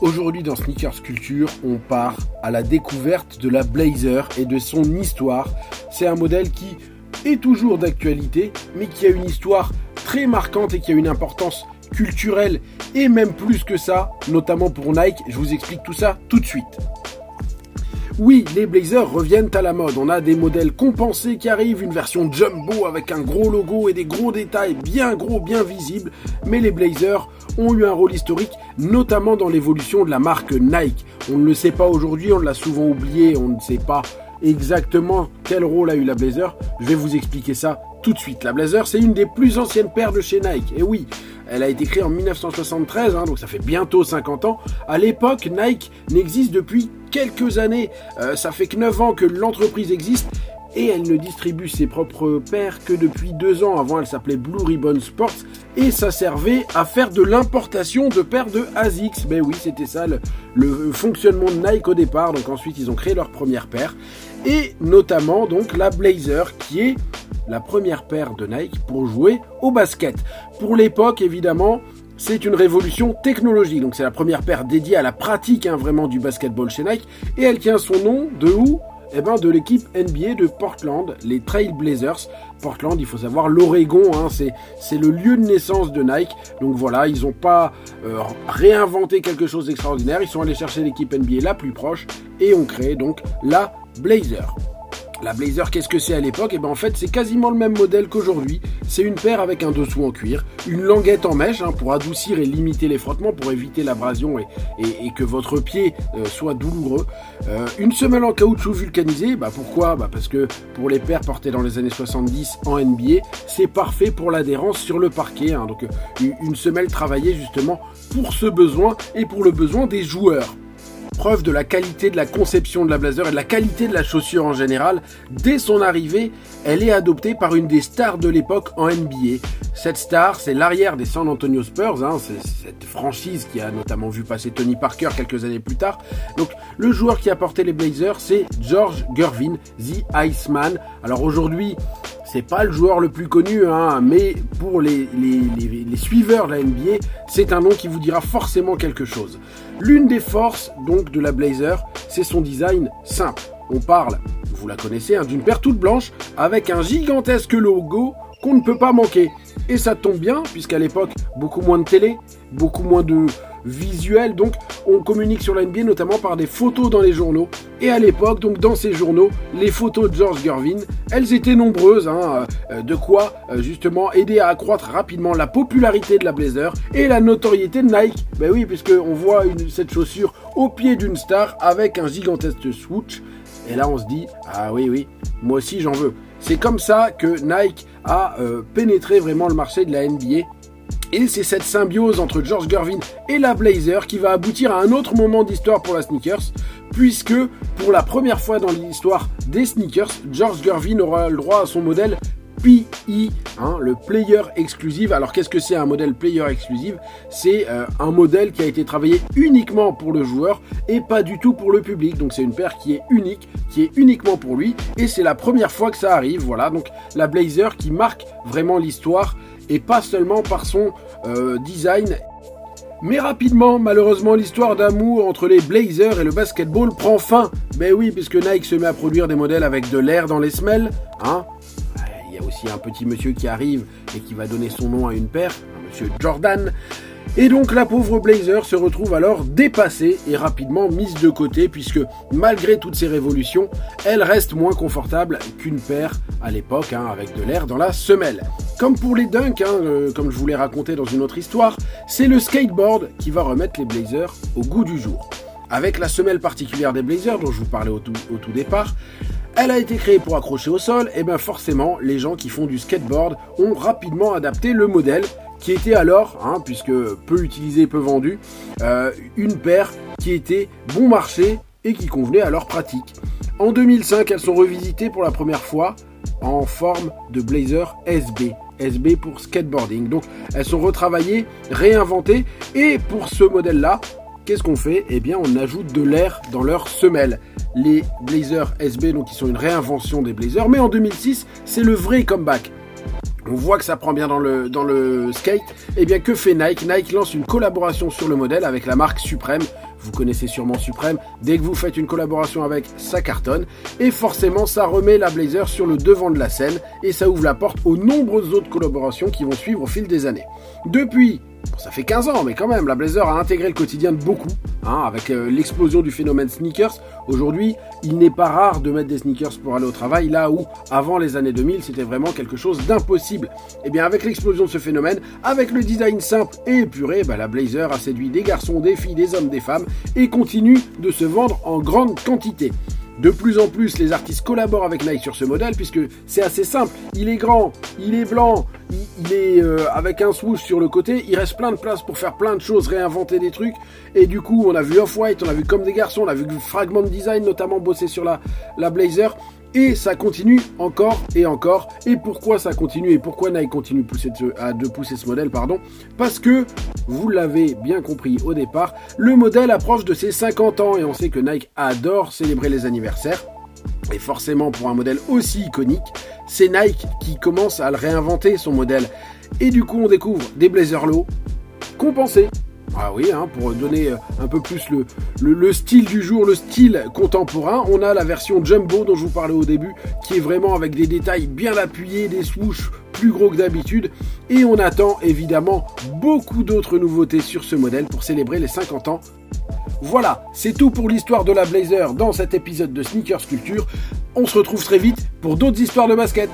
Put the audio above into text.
Aujourd'hui dans Sneakers Culture, on part à la découverte de la Blazer et de son histoire. C'est un modèle qui est toujours d'actualité, mais qui a une histoire très marquante et qui a une importance culturelle et même plus que ça, notamment pour Nike. Je vous explique tout ça tout de suite. Oui, les Blazers reviennent à la mode. On a des modèles compensés qui arrivent, une version jumbo avec un gros logo et des gros détails bien gros, bien visibles. Mais les Blazers ont eu un rôle historique, notamment dans l'évolution de la marque Nike. On ne le sait pas aujourd'hui, on l'a souvent oublié, on ne sait pas exactement quel rôle a eu la Blazer. Je vais vous expliquer ça tout de suite. La Blazer, c'est une des plus anciennes paires de chez Nike. Et oui, elle a été créée en 1973, hein, donc ça fait bientôt 50 ans. À l'époque, Nike n'existe depuis quelques années. Euh, ça fait que 9 ans que l'entreprise existe et elle ne distribue ses propres paires que depuis deux ans. Avant, elle s'appelait Blue Ribbon Sports et ça servait à faire de l'importation de paires de ASICS. Mais oui, c'était ça le, le, fonctionnement de Nike au départ. Donc ensuite, ils ont créé leur première paire et notamment donc la Blazer qui est la première paire de Nike pour jouer au basket. Pour l'époque, évidemment, c'est une révolution technologique. Donc c'est la première paire dédiée à la pratique hein, vraiment du basketball chez Nike. Et elle tient son nom de où? Eh ben, de l'équipe NBA de Portland, les Trail Blazers. Portland, il faut savoir, l'Oregon, hein, c'est le lieu de naissance de Nike. Donc voilà, ils n'ont pas euh, réinventé quelque chose d'extraordinaire. Ils sont allés chercher l'équipe NBA la plus proche et ont créé donc la Blazer. La Blazer, qu'est-ce que c'est à l'époque Et eh ben en fait, c'est quasiment le même modèle qu'aujourd'hui. C'est une paire avec un dessous en cuir, une languette en mèche hein, pour adoucir et limiter les frottements, pour éviter l'abrasion et, que votre pied euh, soit douloureux. Euh, une semelle en caoutchouc vulcanisé, bah pourquoi? Bah parce que pour les paires portées dans les années 70 en NBA, c'est parfait pour l'adhérence sur le parquet. Hein. donc euh, une semelle travaillée justement pour ce besoin et pour le besoin des joueurs preuve de la qualité de la conception de la blazer et de la qualité de la chaussure en général. Dès son arrivée, elle est adoptée par une des stars de l'époque en NBA. Cette star, c'est l'arrière des San Antonio Spurs, hein, c'est cette franchise qui a notamment vu passer Tony Parker quelques années plus tard. Donc le joueur qui a porté les Blazers, c'est George Gervin, The Iceman. Alors aujourd'hui, c'est pas le joueur le plus connu, hein, mais pour les, suiveurs de la NBA, c'est un nom qui vous dira forcément quelque chose. L'une des forces donc de la Blazer, c'est son design simple. On parle, vous la connaissez, hein, d'une paire toute blanche avec un gigantesque logo qu'on ne peut pas manquer. Et ça tombe bien, puisqu'à l'époque, beaucoup moins de télé, beaucoup moins de, visuel. Donc, on communique sur la NBA notamment par des photos dans les journaux. Et à l'époque, donc dans ces journaux, les photos de George Gervin, elles étaient nombreuses. Hein, euh, de quoi euh, justement aider à accroître rapidement la popularité de la Blazer et la notoriété de Nike. Ben oui, puisque on voit cette chaussure au pied d'une star avec un gigantesque swoosh. Et là, on se dit, ah oui, oui, moi aussi j'en veux. C'est comme ça que Nike a euh, pénétré vraiment le marché de la NBA et c'est cette symbiose entre George Gervin et la Blazer qui va aboutir à un autre moment d'histoire pour la sneakers, puisque pour la première fois dans l'histoire des sneakers, George Gervin aura le droit à son modèle PI, hein, le Player Exclusive. Alors qu'est-ce que c'est un modèle Player Exclusive? C'est euh, un modèle qui a été travaillé uniquement pour le joueur et pas du tout pour le public. Donc c'est une paire qui est unique, qui est uniquement pour lui et c'est la première fois que ça arrive. Voilà, donc la Blazer qui marque vraiment l'histoire et pas seulement par son euh, design. Mais rapidement, malheureusement, l'histoire d'amour entre les Blazers et le basketball prend fin. Ben oui, puisque Nike se met à produire des modèles avec de l'air dans les semelles. Hein Il y a aussi un petit monsieur qui arrive et qui va donner son nom à une paire, un monsieur Jordan. Et donc la pauvre Blazer se retrouve alors dépassée et rapidement mise de côté puisque malgré toutes ces révolutions, elle reste moins confortable qu'une paire à l'époque hein, avec de l'air dans la semelle. Comme pour les dunks, hein, euh, comme je vous l'ai raconté dans une autre histoire, c'est le skateboard qui va remettre les Blazers au goût du jour. Avec la semelle particulière des Blazers dont je vous parlais au tout, départ, elle a été créée pour accrocher au sol, et bien forcément, les gens qui font du skateboard ont rapidement adapté le modèle qui était alors, hein, puisque peu utilisé, peu vendu, euh, une paire qui était bon marché et qui convenait à leur pratique. En 2005, elles sont revisitées pour la première fois en forme de blazer SB. SB pour skateboarding. Donc elles sont retravaillées, réinventées. Et pour ce modèle-là, qu'est-ce qu'on fait? Eh bien, on ajoute de l'air dans leurs semelles. Les Blazers SB, donc qui sont une réinvention des Blazers, mais en 2006, c'est le vrai comeback. On voit que ça prend bien dans le, dans le skate, eh bien que fait Nike? Nike lance une collaboration sur le modèle avec la marque Supreme vous connaissez sûrement Supreme, dès que vous faites une collaboration avec, ça cartonne, et forcément ça remet la Blazer sur le devant de la scène, et ça ouvre la porte aux nombreuses autres collaborations qui vont suivre au fil des années. Depuis ça fait 15 ans, mais quand même, la Blazer a intégré le quotidien de beaucoup, hein, avec euh, l'explosion du phénomène sneakers. Aujourd'hui, il n'est pas rare de mettre des sneakers pour aller au travail, là où, avant les années 2000, c'était vraiment quelque chose d'impossible. Et eh bien, avec l'explosion de ce phénomène, avec le design simple et épuré, bah, la Blazer a séduit des garçons, des filles, des hommes, des femmes, et continue de se vendre en grande quantité. De plus en plus, les artistes collaborent avec Nike sur ce modèle puisque c'est assez simple. Il est grand, il est blanc, il, est euh, avec un swoosh sur le côté. Il reste plein de place pour faire plein de choses, réinventer des trucs. Et du coup, on a vu Off-White, on a vu comme des garçons, on a vu Fragment Design notamment bosser sur la, la Blazer. Et ça continue encore et encore. Et pourquoi ça continue et pourquoi Nike continue de de pousser ce modèle pardon? Parce que, vous l'avez bien compris au départ, le modèle approche de ses 50 ans et on sait que Nike adore célébrer les anniversaires. Et forcément, pour un modèle aussi iconique, c'est Nike qui commence à le réinventer, son modèle. Et du coup, on découvre des Blazer Low compensés ah oui, hein, pour donner euh, un peu plus le, le, style du jour, le style contemporain, on a la version Jumbo dont je vous parlais au début, qui est vraiment avec des détails bien appuyés, des swoosh plus gros que d'habitude. Et on attend évidemment beaucoup d'autres nouveautés sur ce modèle pour célébrer les 50 ans. Voilà, c'est tout pour l'histoire de la Blazer dans cet épisode de Sneakers Culture. On se retrouve très vite pour d'autres histoires de basket.